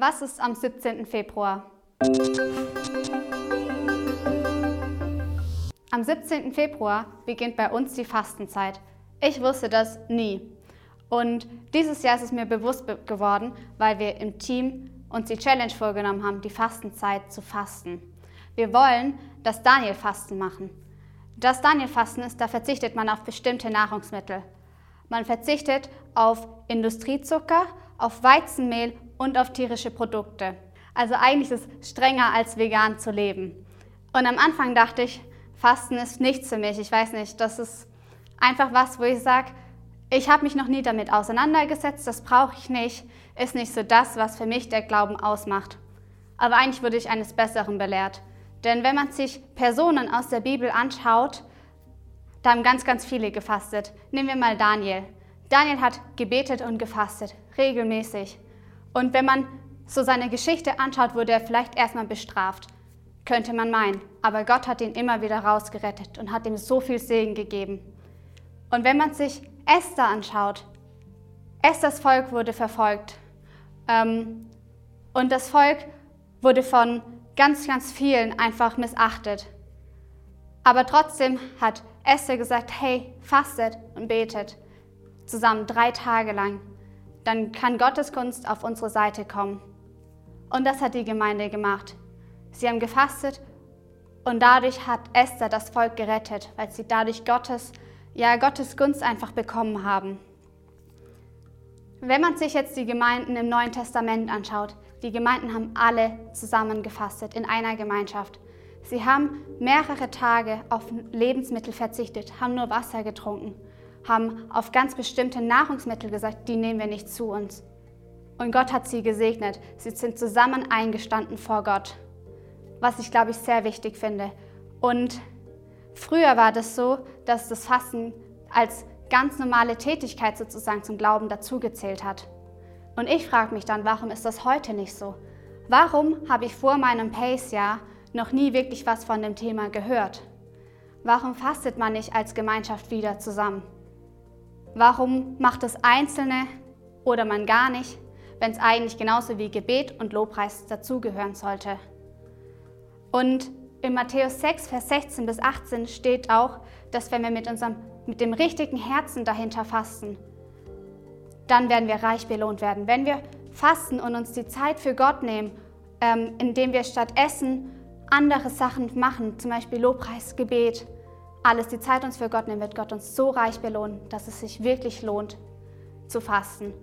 Was ist am 17. Februar? Am 17. Februar beginnt bei uns die Fastenzeit. Ich wusste das nie. Und dieses Jahr ist es mir bewusst geworden, weil wir im Team uns die Challenge vorgenommen haben, die Fastenzeit zu fasten. Wir wollen das Daniel-Fasten machen. Das Daniel-Fasten ist, da verzichtet man auf bestimmte Nahrungsmittel. Man verzichtet auf Industriezucker, auf Weizenmehl und auf tierische Produkte. Also eigentlich ist es strenger als vegan zu leben. Und am Anfang dachte ich, Fasten ist nichts für mich. Ich weiß nicht, das ist einfach was, wo ich sage, ich habe mich noch nie damit auseinandergesetzt, das brauche ich nicht, ist nicht so das, was für mich der Glauben ausmacht. Aber eigentlich wurde ich eines Besseren belehrt. Denn wenn man sich Personen aus der Bibel anschaut, da haben ganz, ganz viele gefastet. Nehmen wir mal Daniel. Daniel hat gebetet und gefastet, regelmäßig. Und wenn man so seine Geschichte anschaut, wurde er vielleicht erstmal bestraft, könnte man meinen. Aber Gott hat ihn immer wieder rausgerettet und hat ihm so viel Segen gegeben. Und wenn man sich Esther anschaut, Esthers Volk wurde verfolgt. Ähm, und das Volk wurde von ganz, ganz vielen einfach missachtet. Aber trotzdem hat Esther gesagt, hey, fastet und betet zusammen drei Tage lang. Dann kann Gottes Gunst auf unsere Seite kommen. Und das hat die Gemeinde gemacht. Sie haben gefastet und dadurch hat Esther das Volk gerettet, weil sie dadurch Gottes, ja, Gottes Gunst einfach bekommen haben. Wenn man sich jetzt die Gemeinden im Neuen Testament anschaut, die Gemeinden haben alle zusammen gefastet in einer Gemeinschaft. Sie haben mehrere Tage auf Lebensmittel verzichtet, haben nur Wasser getrunken, haben auf ganz bestimmte Nahrungsmittel gesagt, die nehmen wir nicht zu uns. Und Gott hat sie gesegnet. Sie sind zusammen eingestanden vor Gott, was ich, glaube ich, sehr wichtig finde. Und früher war das so, dass das Fasten als ganz normale Tätigkeit sozusagen zum Glauben dazugezählt hat. Und ich frage mich dann, warum ist das heute nicht so? Warum habe ich vor meinem Pace-Jahr noch nie wirklich was von dem Thema gehört? Warum fastet man nicht als Gemeinschaft wieder zusammen? Warum macht es Einzelne oder man gar nicht, wenn es eigentlich genauso wie Gebet und Lobpreis dazugehören sollte? Und in Matthäus 6, Vers 16 bis 18 steht auch, dass wenn wir mit, unserem, mit dem richtigen Herzen dahinter fasten, dann werden wir reich belohnt werden. Wenn wir fasten und uns die Zeit für Gott nehmen, ähm, indem wir statt Essen andere Sachen machen, zum Beispiel Lobpreis, Gebet, alles die Zeit uns für Gott nehmen, wird Gott uns so reich belohnen, dass es sich wirklich lohnt zu fasten.